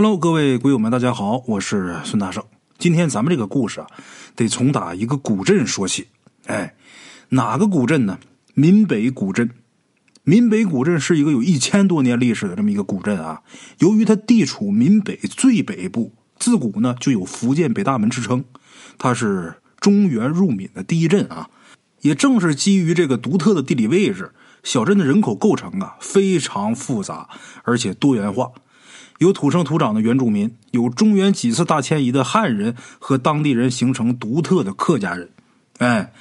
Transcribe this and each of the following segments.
Hello，各位鬼友们，大家好，我是孙大圣。今天咱们这个故事啊，得从打一个古镇说起。哎，哪个古镇呢？闽北古镇。闽北古镇是一个有一千多年历史的这么一个古镇啊。由于它地处闽北最北部，自古呢就有福建北大门之称。它是中原入闽的第一镇啊。也正是基于这个独特的地理位置，小镇的人口构成啊非常复杂，而且多元化。有土生土长的原住民，有中原几次大迁移的汉人和当地人形成独特的客家人。哎，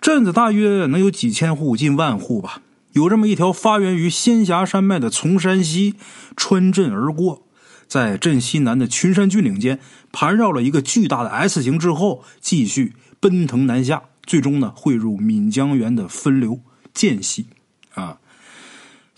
镇子大约能有几千户，近万户吧。有这么一条发源于仙霞山脉的从山溪穿镇而过，在镇西南的群山峻岭间盘绕了一个巨大的 S 型之后，继续奔腾南下，最终呢汇入闽江源的分流涧溪。啊。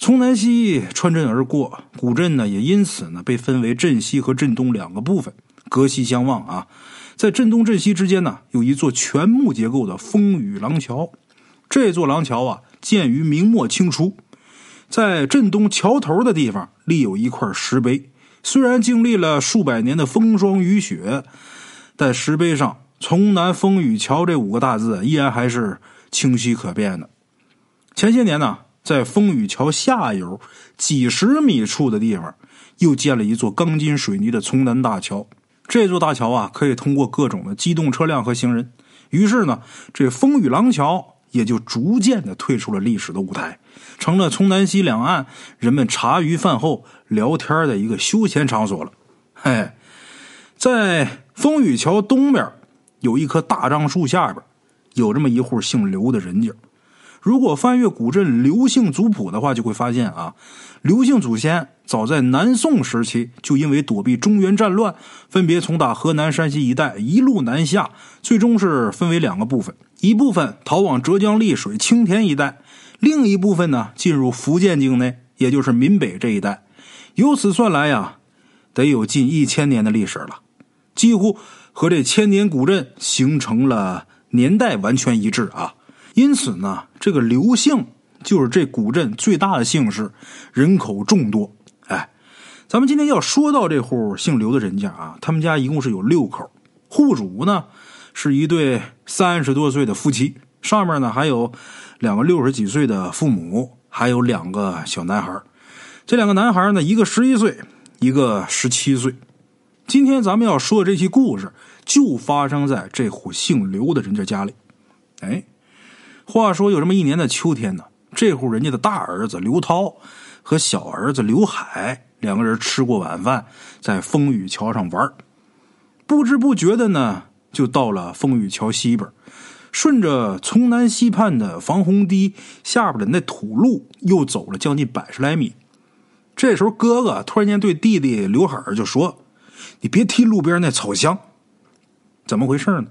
从南西穿镇而过，古镇呢也因此呢被分为镇西和镇东两个部分，隔西相望啊。在镇东镇西之间呢，有一座全木结构的风雨廊桥。这座廊桥啊，建于明末清初，在镇东桥头的地方立有一块石碑。虽然经历了数百年的风霜雨雪，但石碑上“从南风雨桥”这五个大字依然还是清晰可辨的。前些年呢。在风雨桥下游几十米处的地方，又建了一座钢筋水泥的从南大桥。这座大桥啊，可以通过各种的机动车辆和行人。于是呢，这风雨廊桥也就逐渐的退出了历史的舞台，成了从南西两岸人们茶余饭后聊天的一个休闲场所了。嘿，在风雨桥东边有一棵大樟树下边，有这么一户姓刘的人家。如果翻阅古镇刘姓族谱的话，就会发现啊，刘姓祖先早在南宋时期就因为躲避中原战乱，分别从打河南、山西一带一路南下，最终是分为两个部分：一部分逃往浙江丽水、青田一带，另一部分呢进入福建境内，也就是闽北这一带。由此算来呀，得有近一千年的历史了，几乎和这千年古镇形成了年代完全一致啊。因此呢，这个刘姓就是这古镇最大的姓氏，人口众多。哎，咱们今天要说到这户姓刘的人家啊，他们家一共是有六口，户主呢是一对三十多岁的夫妻，上面呢还有两个六十几岁的父母，还有两个小男孩。这两个男孩呢，一个十一岁，一个十七岁。今天咱们要说的这期故事，就发生在这户姓刘的人家家里。哎。话说有这么一年的秋天呢，这户人家的大儿子刘涛和小儿子刘海两个人吃过晚饭，在风雨桥上玩不知不觉的呢，就到了风雨桥西边，顺着从南西畔的防洪堤下边的那土路，又走了将近百十来米。这时候，哥哥突然间对弟弟刘海就说：“你别踢路边那草香。”怎么回事呢？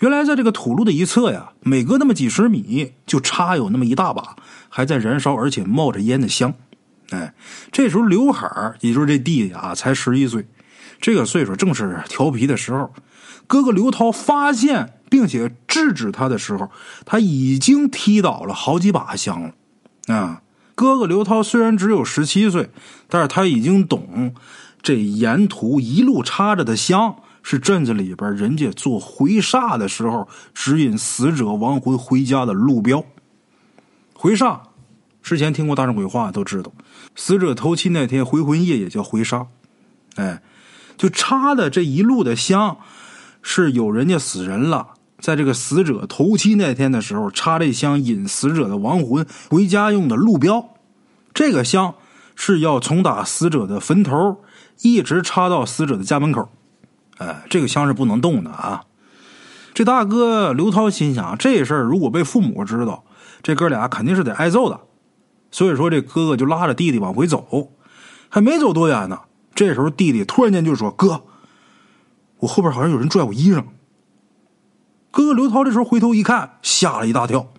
原来在这个土路的一侧呀，每隔那么几十米就插有那么一大把还在燃烧而且冒着烟的香。哎，这时候刘海儿，也就是这弟弟啊，才十一岁，这个岁数正是调皮的时候。哥哥刘涛发现并且制止他的时候，他已经踢倒了好几把香了。啊，哥哥刘涛虽然只有十七岁，但是他已经懂这沿途一路插着的香。是镇子里边人家做回煞的时候指引死者亡魂回家的路标。回煞，之前听过大圣鬼话都知道，死者头七那天回魂夜也叫回煞。哎，就插的这一路的香，是有人家死人了，在这个死者头七那天的时候插这香引死者的亡魂回家用的路标。这个香是要从打死者的坟头一直插到死者的家门口。哎，这个香是不能动的啊！这大哥刘涛心想，这事儿如果被父母知道，这哥俩肯定是得挨揍的。所以说，这哥哥就拉着弟弟往回走，还没走多远呢。这时候，弟弟突然间就说：“哥，我后边好像有人拽我衣裳。”哥哥刘涛这时候回头一看，吓了一大跳。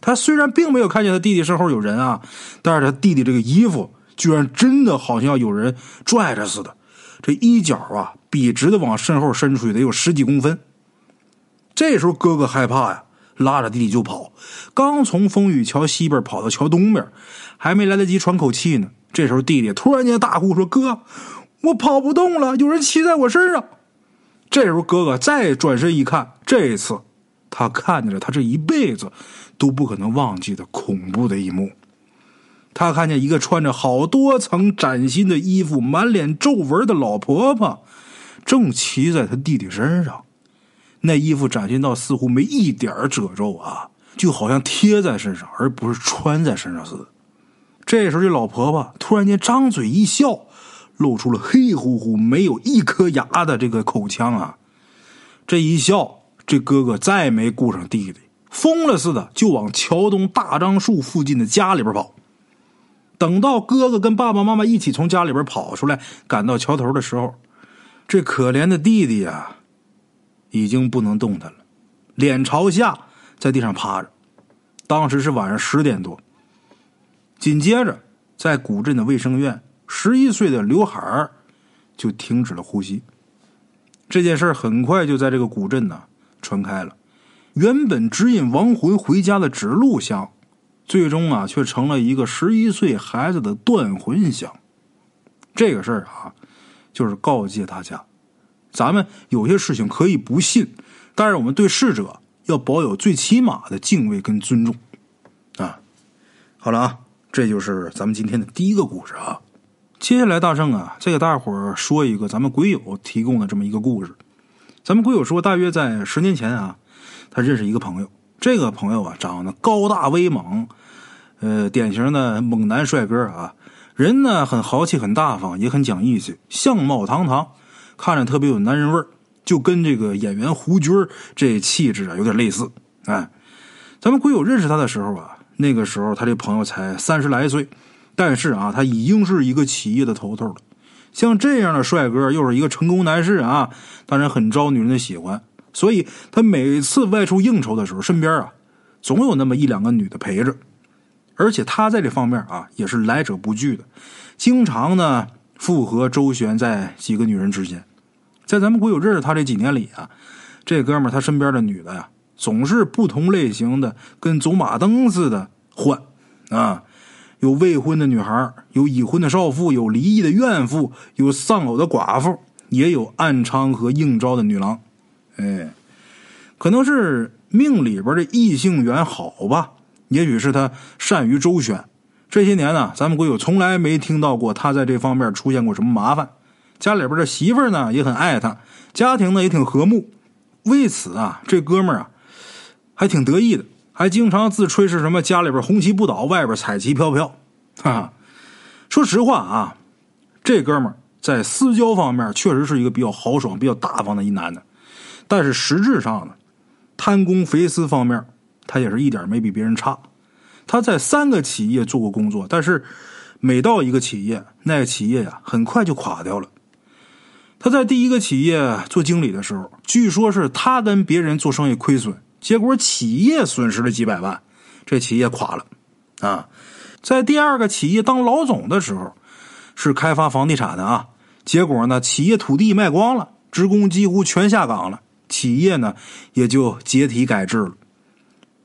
他虽然并没有看见他弟弟身后有人啊，但是他弟弟这个衣服居然真的好像有人拽着似的。这衣角啊，笔直的往身后伸出去，得有十几公分。这时候哥哥害怕呀，拉着弟弟就跑。刚从风雨桥西边跑到桥东边，还没来得及喘口气呢，这时候弟弟突然间大呼说：“哥，我跑不动了，有人骑在我身上。这时候，哥哥再转身一看，这一次他看见了他这一辈子都不可能忘记的恐怖的一幕。他看见一个穿着好多层崭新的衣服、满脸皱纹的老婆婆，正骑在他弟弟身上。那衣服崭新到似乎没一点褶皱啊，就好像贴在身上，而不是穿在身上似的。这时候，这老婆婆突然间张嘴一笑，露出了黑乎乎、没有一颗牙的这个口腔啊！这一笑，这哥哥再没顾上弟弟，疯了似的就往桥东大樟树附近的家里边跑。等到哥哥跟爸爸妈妈一起从家里边跑出来，赶到桥头的时候，这可怜的弟弟呀！已经不能动弹了，脸朝下在地上趴着。当时是晚上十点多。紧接着，在古镇的卫生院，十一岁的刘海儿就停止了呼吸。这件事很快就在这个古镇呢传开了。原本指引亡魂回家的指路香，最终啊却成了一个十一岁孩子的断魂香。这个事儿啊，就是告诫大家。咱们有些事情可以不信，但是我们对逝者要保有最起码的敬畏跟尊重啊！好了啊，这就是咱们今天的第一个故事啊。接下来大圣啊，再给大伙儿说一个咱们鬼友提供的这么一个故事。咱们鬼友说，大约在十年前啊，他认识一个朋友，这个朋友啊长得高大威猛，呃，典型的猛男帅哥啊，人呢很豪气，很大方，也很讲义气，相貌堂堂。看着特别有男人味儿，就跟这个演员胡军这气质啊有点类似。哎，咱们鬼友认识他的时候啊，那个时候他这朋友才三十来岁，但是啊，他已经是一个企业的头头了。像这样的帅哥，又是一个成功男士啊，当然很招女人的喜欢。所以他每次外出应酬的时候，身边啊总有那么一两个女的陪着，而且他在这方面啊也是来者不拒的，经常呢复合周旋在几个女人之间。在咱们国有认识他这几年里啊，这哥们儿他身边的女的呀，总是不同类型的，跟走马灯似的换啊。有未婚的女孩，有已婚的少妇，有离异的怨妇，有丧偶的寡妇，也有暗娼和应招的女郎。哎，可能是命里边的异性缘好吧，也许是他善于周旋。这些年呢，咱们国有从来没听到过他在这方面出现过什么麻烦。家里边的媳妇呢也很爱他，家庭呢也挺和睦。为此啊，这哥们儿啊还挺得意的，还经常自吹是什么家里边红旗不倒，外边彩旗飘飘。哈，说实话啊，这哥们儿在私交方面确实是一个比较豪爽、比较大方的一男的，但是实质上呢，贪功肥私方面他也是一点没比别人差。他在三个企业做过工作，但是每到一个企业，那个企业呀很快就垮掉了。他在第一个企业做经理的时候，据说是他跟别人做生意亏损，结果企业损失了几百万，这企业垮了。啊，在第二个企业当老总的时候，是开发房地产的啊，结果呢，企业土地卖光了，职工几乎全下岗了，企业呢也就解体改制了。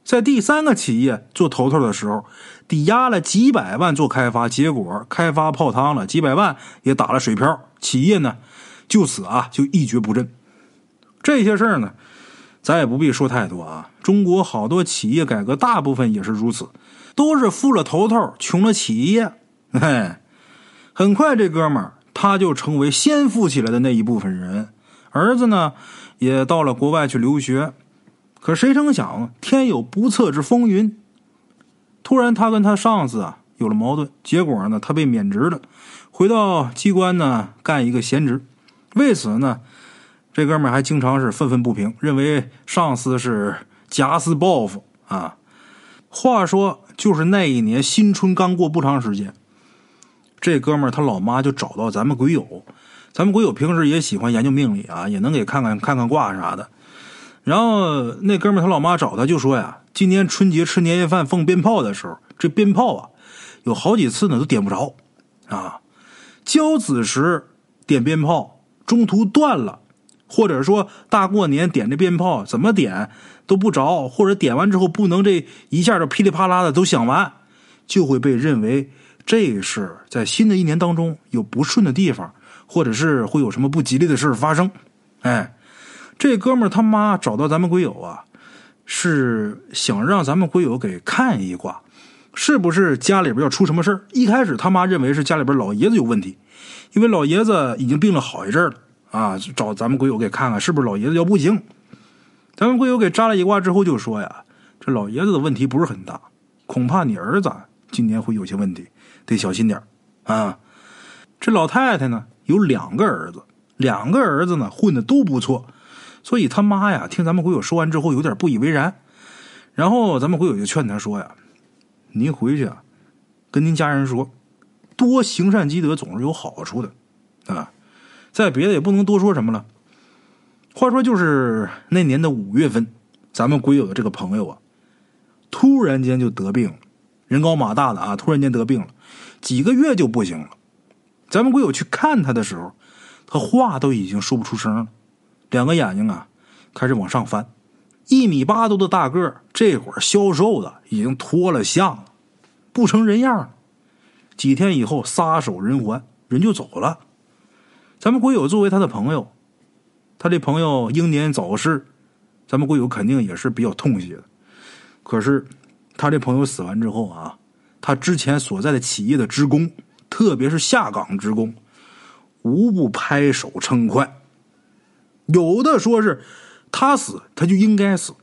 在第三个企业做头头的时候，抵押了几百万做开发，结果开发泡汤了，几百万也打了水漂，企业呢。就此啊，就一蹶不振。这些事儿呢，咱也不必说太多啊。中国好多企业改革，大部分也是如此，都是富了头头，穷了企业。嘿，很快这哥们儿他就成为先富起来的那一部分人。儿子呢，也到了国外去留学。可谁成想，天有不测之风云。突然，他跟他上司啊有了矛盾，结果呢，他被免职了，回到机关呢干一个闲职。为此呢，这哥们还经常是愤愤不平，认为上司是假死报复啊。话说，就是那一年新春刚过不长时间，这哥们儿他老妈就找到咱们鬼友，咱们鬼友平时也喜欢研究命理啊，也能给看看看看卦啥的。然后那哥们儿他老妈找他就说呀，今年春节吃年夜饭放鞭炮的时候，这鞭炮啊有好几次呢都点不着啊。交子时点鞭炮。中途断了，或者说大过年点这鞭炮怎么点都不着，或者点完之后不能这一下就噼里啪啦的都响完，就会被认为这是在新的一年当中有不顺的地方，或者是会有什么不吉利的事发生。哎，这哥们他妈找到咱们鬼友啊，是想让咱们鬼友给看一卦，是不是家里边要出什么事儿？一开始他妈认为是家里边老爷子有问题，因为老爷子已经病了好一阵了啊，找咱们鬼友给看看是不是老爷子要不行。咱们鬼友给扎了一卦之后就说呀，这老爷子的问题不是很大，恐怕你儿子今年会有些问题，得小心点啊。这老太太呢有两个儿子。两个儿子呢混的都不错，所以他妈呀听咱们鬼友说完之后有点不以为然，然后咱们鬼友就劝他说呀：“您回去啊，跟您家人说，多行善积德总是有好处的啊。再别的也不能多说什么了。话说就是那年的五月份，咱们鬼友的这个朋友啊，突然间就得病了，人高马大的啊，突然间得病了，几个月就不行了。咱们鬼友去看他的时候。”他话都已经说不出声了，两个眼睛啊开始往上翻，一米八多的大个这会儿消瘦的已经脱了相了，不成人样。几天以后撒手人寰，人就走了。咱们鬼友作为他的朋友，他这朋友英年早逝，咱们鬼友肯定也是比较痛惜的。可是他这朋友死完之后啊，他之前所在的企业的职工，特别是下岗职工。无不拍手称快，有的说是他死他就应该死，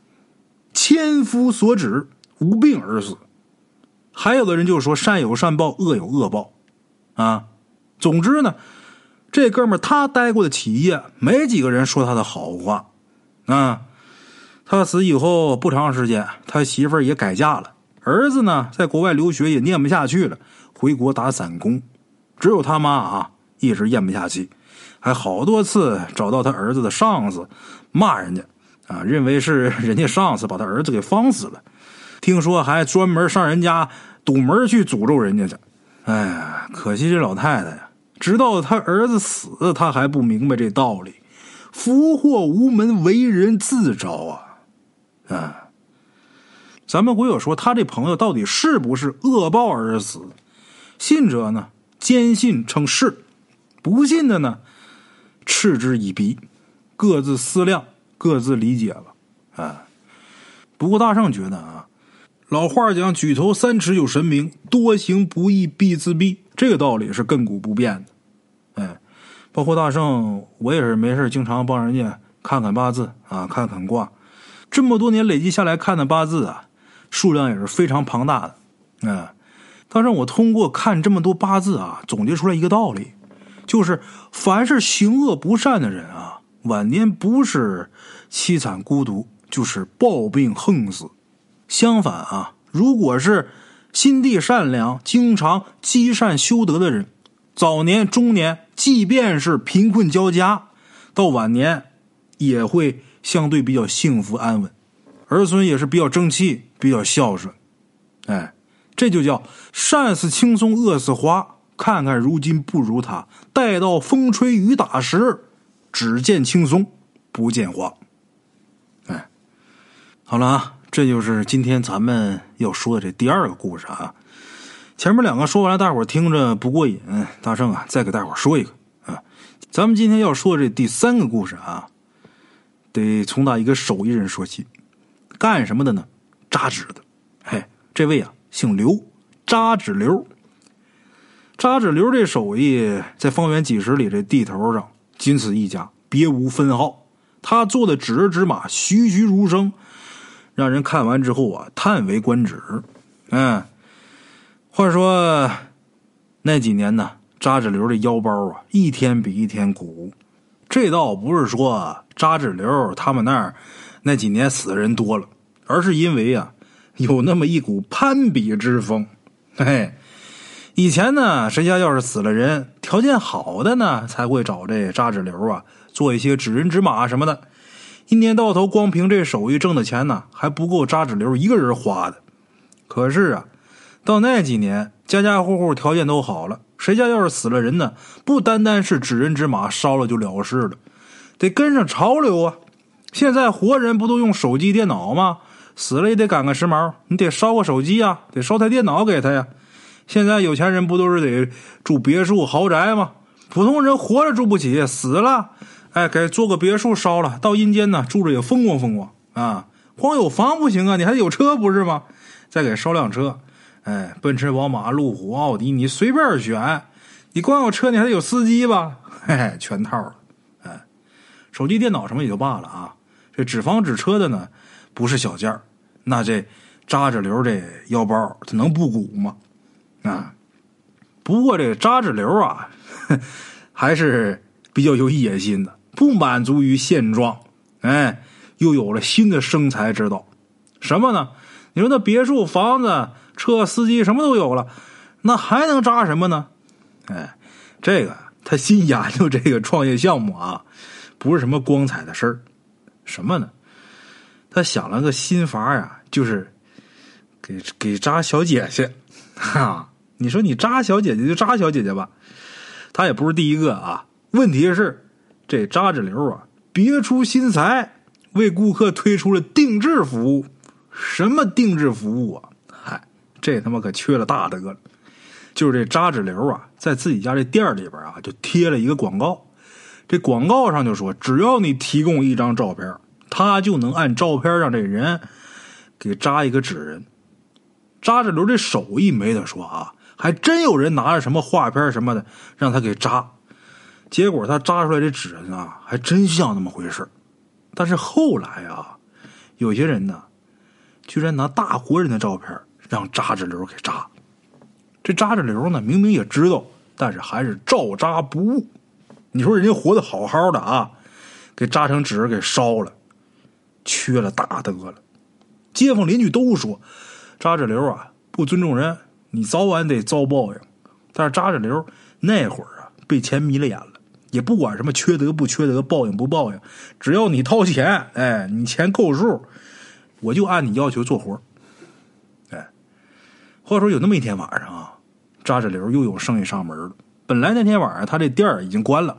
千夫所指，无病而死；还有的人就是说善有善报，恶有恶报，啊，总之呢，这哥们他待过的企业没几个人说他的好话，啊，他死以后不长时间，他媳妇儿也改嫁了，儿子呢在国外留学也念不下去了，回国打散工，只有他妈啊。一直咽不下气，还好多次找到他儿子的上司骂人家，啊，认为是 人家上司把他儿子给放死了。听说还专门上人家堵门去诅咒人家去。哎呀，可惜这老太太呀，直到他儿子死，他还不明白这道理。福祸无门，为人自招啊！啊，咱们鬼友说他这朋友到底是不是恶报而死？信者呢，坚信称是。不信的呢，嗤之以鼻，各自思量，各自理解吧。啊，不过大圣觉得啊，老话讲“举头三尺有神明，多行不义必自毙”，这个道理是亘古不变的。哎，包括大圣，我也是没事经常帮人家看看八字啊，看看卦。这么多年累积下来看的八字啊，数量也是非常庞大的。嗯，大圣，我通过看这么多八字啊，总结出来一个道理。就是，凡是行恶不善的人啊，晚年不是凄惨孤独，就是暴病横死。相反啊，如果是心地善良、经常积善修德的人，早年、中年，即便是贫困交加，到晚年也会相对比较幸福安稳，儿孙也是比较争气、比较孝顺。哎，这就叫善似青松，恶似花。看看如今不如他，待到风吹雨打时，只见青松，不见花。哎，好了啊，这就是今天咱们要说的这第二个故事啊。前面两个说完了，大伙听着不过瘾，大圣啊，再给大伙说一个啊。咱们今天要说这第三个故事啊，得从打一个手艺人说起。干什么的呢？扎纸的。嘿，这位啊，姓刘，扎纸刘。扎纸流这手艺在方圆几十里这地头上仅此一家，别无分号。他做的纸人纸马栩栩如生，让人看完之后啊叹为观止。嗯，话说那几年呢，扎纸流的腰包啊一天比一天鼓。这倒不是说扎纸流他们那儿那几年死的人多了，而是因为啊有那么一股攀比之风。嘿嘿。以前呢，谁家要是死了人，条件好的呢，才会找这扎纸流啊，做一些纸人纸马什么的。一年到头，光凭这手艺挣的钱呢，还不够扎纸流一个人花的。可是啊，到那几年，家家户户条件都好了，谁家要是死了人呢，不单单是纸人纸马烧了就了事了，得跟上潮流啊。现在活人不都用手机、电脑吗？死了也得赶个时髦，你得烧个手机啊，得烧台电脑给他呀。现在有钱人不都是得住别墅豪宅吗？普通人活着住不起，死了，哎，给做个别墅烧了，到阴间呢住着也风光风光啊。光有房不行啊，你还得有车不是吗？再给烧辆车，哎，奔驰、宝马、路虎、奥迪，你随便选。你光有车，你还得有司机吧？嘿 嘿，全套了。哎，手机、电脑什么也就罢了啊，这纸房纸车的呢，不是小件儿。那这扎着流这腰包，它能不鼓吗？啊，不过这扎纸流啊，还是比较有野心的，不满足于现状，哎，又有了新的生财之道。什么呢？你说那别墅、房子、车、司机什么都有了，那还能扎什么呢？哎，这个他新研究这个创业项目啊，不是什么光彩的事儿，什么呢？他想了个新法呀，就是给给扎小姐姐，哈，你说你扎小姐姐就扎小姐姐吧，他也不是第一个啊。问题是这扎纸流啊，别出心裁，为顾客推出了定制服务。什么定制服务啊？嗨，这他妈可缺了大德了。就是这扎纸流啊，在自己家这店里边啊，就贴了一个广告。这广告上就说，只要你提供一张照片，他就能按照片让这人给扎一个纸人。扎纸流这手艺没得说啊，还真有人拿着什么画片什么的让他给扎。结果他扎出来的纸人啊，还真像那么回事但是后来啊，有些人呢，居然拿大活人的照片让扎纸流给扎。这扎纸流呢，明明也知道，但是还是照扎不误。你说人家活得好好的啊，给扎成纸给烧了，缺了大德了。街坊邻居都说，扎纸流啊不尊重人，你早晚得遭报应。但是扎着流那会儿啊，被钱迷了眼了，也不管什么缺德不缺德，报应不报应，只要你掏钱，哎，你钱够数，我就按你要求做活哎。话说有那么一天晚上啊，扎着流又有生意上门了。本来那天晚上他这店儿已经关了，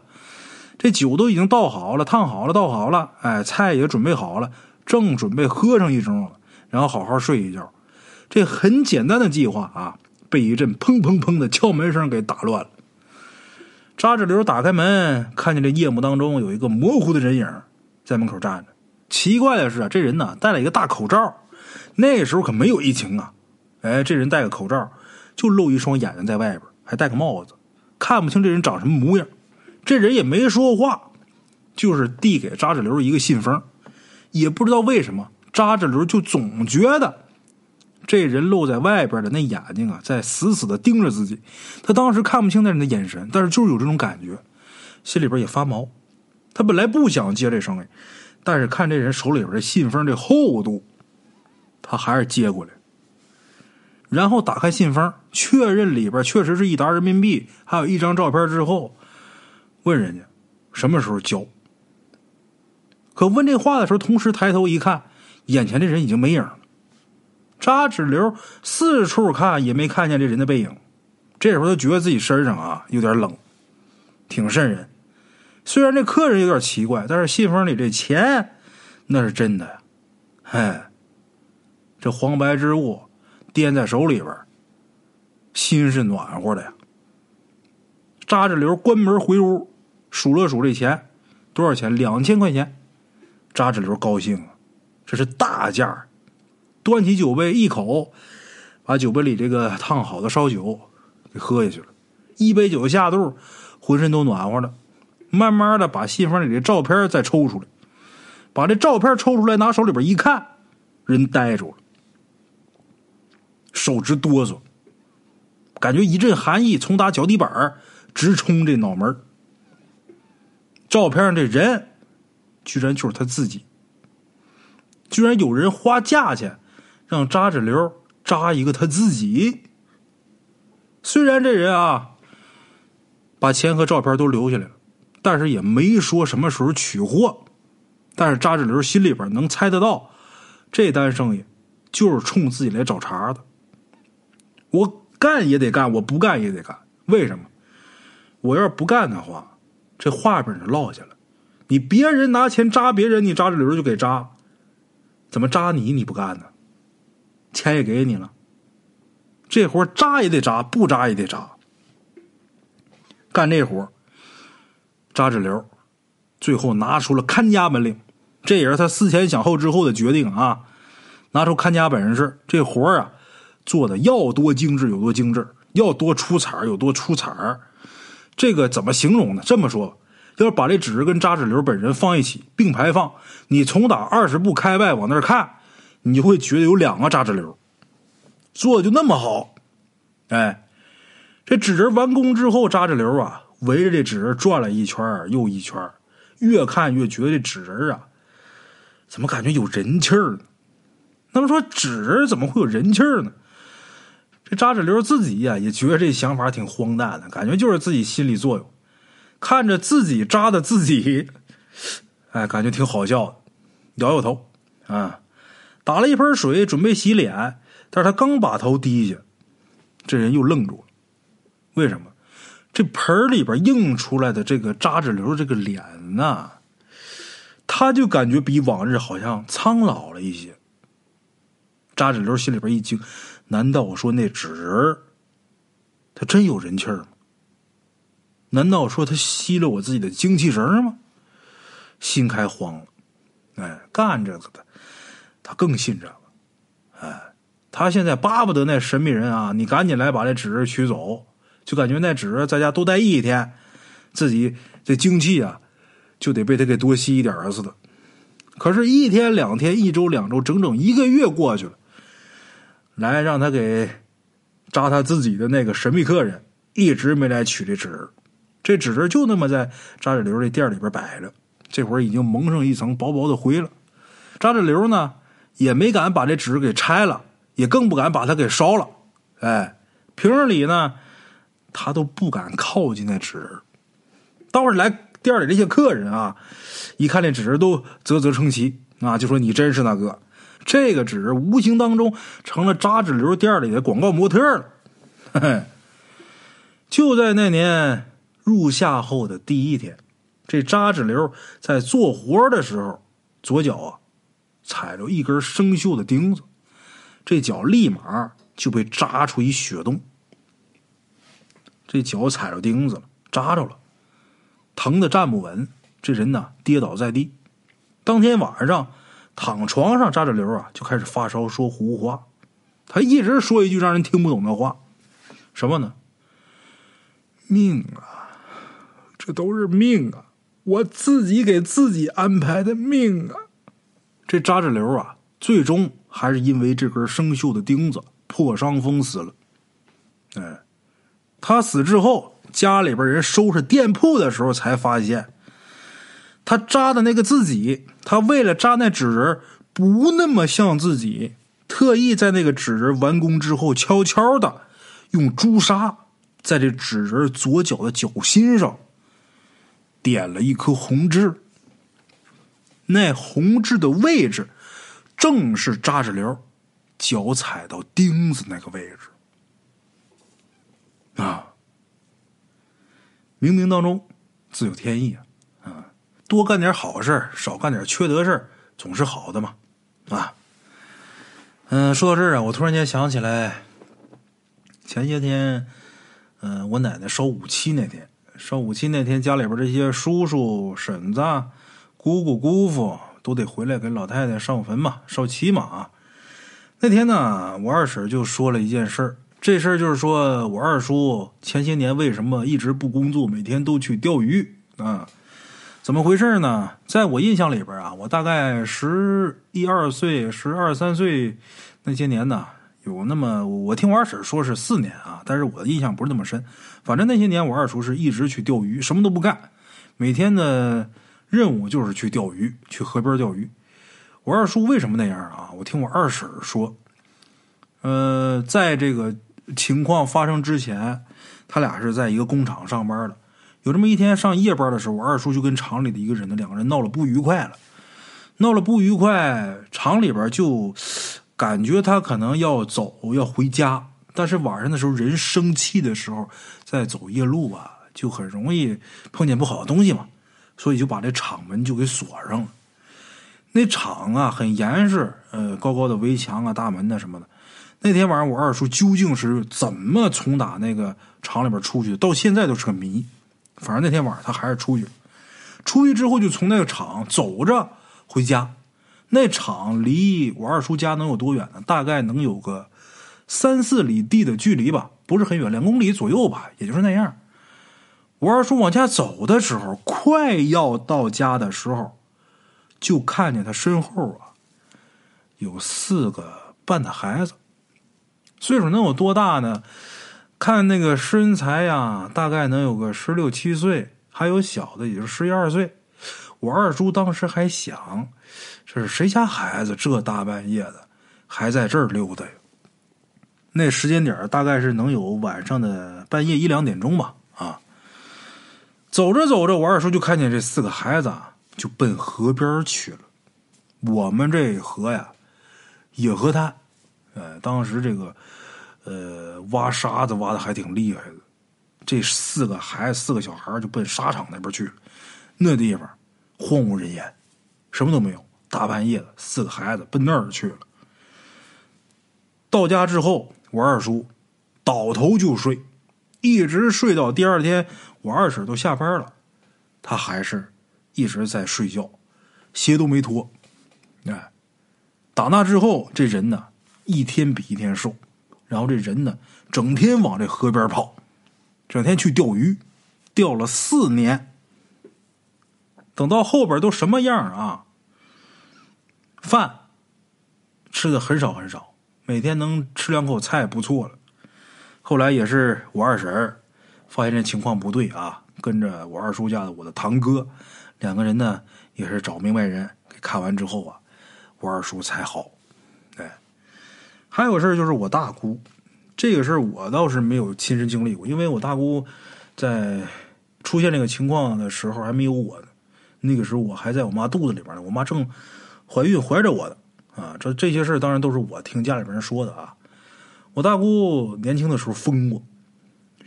这酒都已经倒好了、烫好了、倒好了，哎，菜也准备好了，正准备喝上一盅，然后好好睡一觉。这很简单的计划啊，被一阵砰砰砰的敲门声给打乱了。扎着流打开门，看见这夜幕当中有一个模糊的人影在门口站着。奇怪的是啊，这人呢戴了一个大口罩，那时候可没有疫情啊。哎，这人戴个口罩，就露一双眼睛在外边，还戴个帽子，看不清这人长什么模样。这人也没说话，就是递给扎志流一个信封。也不知道为什么，扎志流就总觉得这人露在外边的那眼睛啊，在死死的盯着自己。他当时看不清那人的眼神，但是就是有这种感觉，心里边也发毛。他本来不想接这生意，但是看这人手里边这信封这厚度，他还是接过来。然后打开信封，确认里边确实是一沓人民币，还有一张照片之后，问人家什么时候交。可问这话的时候，同时抬头一看，眼前这人已经没影了。扎纸流四处看也没看见这人的背影。这时候他觉得自己身上啊有点冷，挺瘆人。虽然这客人有点奇怪，但是信封里这钱那是真的呀。哎，这黄白之物。掂在手里边，心是暖和的呀。扎着流关门回屋，数了数这钱，多少钱？两千块钱。扎着流高兴啊，这是大价。端起酒杯，一口把酒杯里这个烫好的烧酒给喝下去了。一杯酒下肚，浑身都暖和了。慢慢的把信封里的照片再抽出来，把这照片抽出来，拿手里边一看，人呆住了。手直哆嗦，感觉一阵寒意从打脚底板直冲这脑门照片上这人，居然就是他自己。居然有人花价钱让扎纸流扎一个他自己。虽然这人啊，把钱和照片都留下来了，但是也没说什么时候取货。但是扎纸流心里边能猜得到，这单生意就是冲自己来找茬的。我干也得干，我不干也得干。为什么？我要是不干的话，这画饼就落下了。你别人拿钱扎别人，你扎着流就给扎，怎么扎你你不干呢？钱也给你了，这活扎也得扎，不扎也得扎。干这活扎志流最后拿出了看家本领，这也是他思前想后之后的决定啊！拿出看家本事，这活啊做的要多精致有多精致，要多出彩有多出彩这个怎么形容呢？这么说，要是把这纸跟扎志流本人放一起并排放，你从打二十步开外往那儿看，你会觉得有两个扎志流，做的就那么好。哎，这纸人完工之后，扎志流啊围着这纸人转了一圈又一圈，越看越觉得这纸人啊，怎么感觉有人气儿呢？那么说纸人怎么会有人气儿呢？这扎志流自己呀也觉得这想法挺荒诞的，感觉就是自己心理作用，看着自己扎的自己，哎，感觉挺好笑的，摇摇头啊，打了一盆水准备洗脸，但是他刚把头低下，这人又愣住了，为什么？这盆里边映出来的这个扎志流这个脸呐，他就感觉比往日好像苍老了一些。扎志流心里边一惊。难道我说那纸人他真有人气儿吗？难道说他吸了我自己的精气神吗？心开慌了，哎，干这个的更信这个，哎，他现在巴不得那神秘人啊，你赶紧来把这纸人取走，就感觉那纸人在家多待一天，自己这精气啊就得被他给多吸一点似的。可是，一天两天，一周两周，整整一个月过去了。来让他给扎他自己的那个神秘客人一直没来取这纸人，这纸人就那么在扎纸流这店里边摆着，这会儿已经蒙上一层薄薄的灰了。扎纸流呢也没敢把这纸给拆了，也更不敢把它给烧了。哎，平日里呢他都不敢靠近那纸人，倒是来店里这些客人啊，一看这纸都啧啧称奇啊，就说你真是那个。这个纸无形当中成了扎纸流店里的广告模特了。嘿嘿，就在那年入夏后的第一天，这扎纸流在做活的时候，左脚啊踩着一根生锈的钉子，这脚立马就被扎出一血洞。这脚踩着钉子了，扎着了，疼的站不稳，这人呢跌倒在地。当天晚上。躺床上扎着流啊，就开始发烧，说胡话。他一直说一句让人听不懂的话，什么呢？命啊，这都是命啊，我自己给自己安排的命啊！这扎着流啊，最终还是因为这根生锈的钉子破伤风死了。哎，他死之后，家里边人收拾店铺的时候才发现。他扎的那个自己，他为了扎那纸人不那么像自己，特意在那个纸人完工之后，悄悄的用朱砂在这纸人左脚的脚心上点了一颗红痣。那红痣的位置，正是扎着流脚踩到钉子那个位置。啊，冥冥当中自有天意啊！啊多干点好事少干点缺德事总是好的嘛，啊，嗯，说到这儿啊，我突然间想起来，前些天，嗯，我奶奶烧五七那天，烧五七那天，家里边这些叔叔、婶子、姑姑、姑父都得回来给老太太上坟嘛，烧七嘛。那天呢，我二婶就说了一件事儿，这事儿就是说我二叔前些年为什么一直不工作，每天都去钓鱼啊。怎么回事呢？在我印象里边啊，我大概十一二岁、十二三岁那些年呢，有那么我听我二婶说是四年啊，但是我的印象不是那么深。反正那些年我二叔是一直去钓鱼，什么都不干，每天呢任务就是去钓鱼，去河边钓鱼。我二叔为什么那样啊？我听我二婶说，呃，在这个情况发生之前，他俩是在一个工厂上班的。有这么一天上夜班的时候，我二叔就跟厂里的一个人呢，两个人闹了不愉快了。闹了不愉快，厂里边就感觉他可能要走，要回家。但是晚上的时候，人生气的时候，在走夜路吧，就很容易碰见不好的东西嘛。所以就把这厂门就给锁上了。那厂啊很严实，呃，高高的围墙啊、大门呐什么的。那天晚上，我二叔究竟是怎么从打那个厂里边出去，到现在都是个谜。反正那天晚上他还是出去，出去之后就从那个厂走着回家。那厂离我二叔家能有多远呢？大概能有个三四里地的距离吧，不是很远，两公里左右吧，也就是那样。我二叔往家走的时候，快要到家的时候，就看见他身后啊，有四个半的孩子，岁数能有多大呢？看那个身材呀，大概能有个十六七岁，还有小的，也就十一二岁。我二叔当时还想。这是谁家孩子？这大半夜的还在这儿溜达呀？那时间点大概是能有晚上的半夜一两点钟吧。走着走着，我二叔就看见这四个孩子啊，就奔河边去了。我们这河呀，野河滩，呃，当时这个呃挖沙子挖的还挺厉害的。这四个孩子，四个小孩就奔沙场那边去了。那地方荒无人烟，什么都没有。大半夜的，四个孩子奔那儿去了。到家之后，我二叔倒头就睡，一直睡到第二天，我二婶都下班了，他还是一直在睡觉，鞋都没脱。哎，打那之后，这人呢一天比一天瘦，然后这人呢整天往这河边跑，整天去钓鱼，钓了四年。等到后边都什么样啊？饭吃的很少很少，每天能吃两口菜不错了。后来也是我二婶发现这情况不对啊，跟着我二叔家的我的堂哥两个人呢，也是找明白人看完之后啊，我二叔才好。哎，还有个事儿就是我大姑，这个事儿我倒是没有亲身经历过，因为我大姑在出现这个情况的时候还没有我呢，那个时候我还在我妈肚子里边呢，我妈正。怀孕怀着我的啊，这这些事儿当然都是我听家里边人说的啊。我大姑年轻的时候疯过，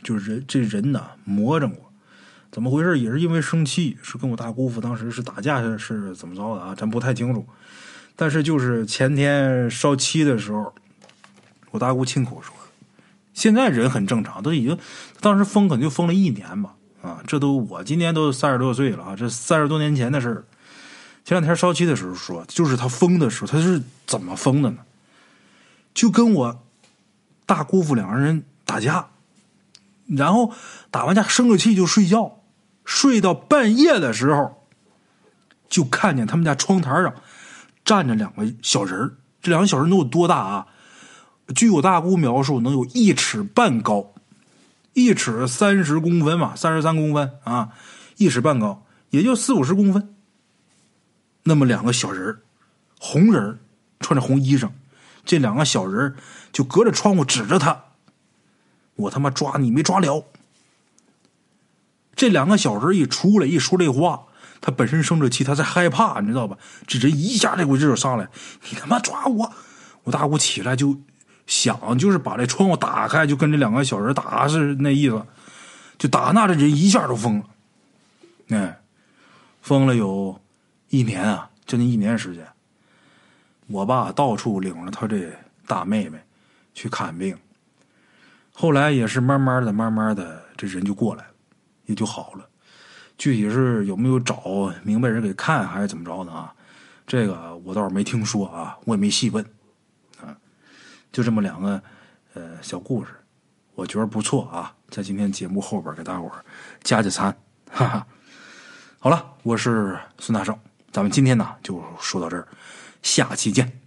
就是人这人呐魔怔过，怎么回事？也是因为生气，是跟我大姑父当时是打架是怎么着的啊？咱不太清楚。但是就是前天烧七的时候，我大姑亲口说，现在人很正常，都已经当时疯可能就疯了一年吧啊，这都我今年都三十多岁了啊，这三十多年前的事儿。前两天烧漆的时候说，就是他疯的时候，他是怎么疯的呢？就跟我大姑父两个人打架，然后打完架生了气就睡觉，睡到半夜的时候，就看见他们家窗台上站着两个小人这两个小人能有多大啊？据我大姑描述，能有一尺半高，一尺三十公分嘛，三十三公分啊，一尺半高，也就四五十公分。那么两个小人红人穿着红衣裳，这两个小人就隔着窗户指着他：“我他妈抓你没抓了！”这两个小人一出来一说这话，他本身生着气，他在害怕，你知道吧？这人一下这股劲儿上来，你他妈抓我！我大姑起来就想，就是把这窗户打开，就跟这两个小人打是那意思，就打那这人一下都疯了，哎，疯了有。一年啊，将近一年时间，我爸到处领着他这大妹妹去看病，后来也是慢慢的、慢慢的，这人就过来了，也就好了。具体是有没有找明白人给看，还是怎么着的啊？这个我倒是没听说啊，我也没细问啊。就这么两个呃小故事，我觉得不错啊，在今天节目后边给大伙儿加加餐，哈哈。好了，我是孙大圣。咱们今天呢就说到这儿，下期见。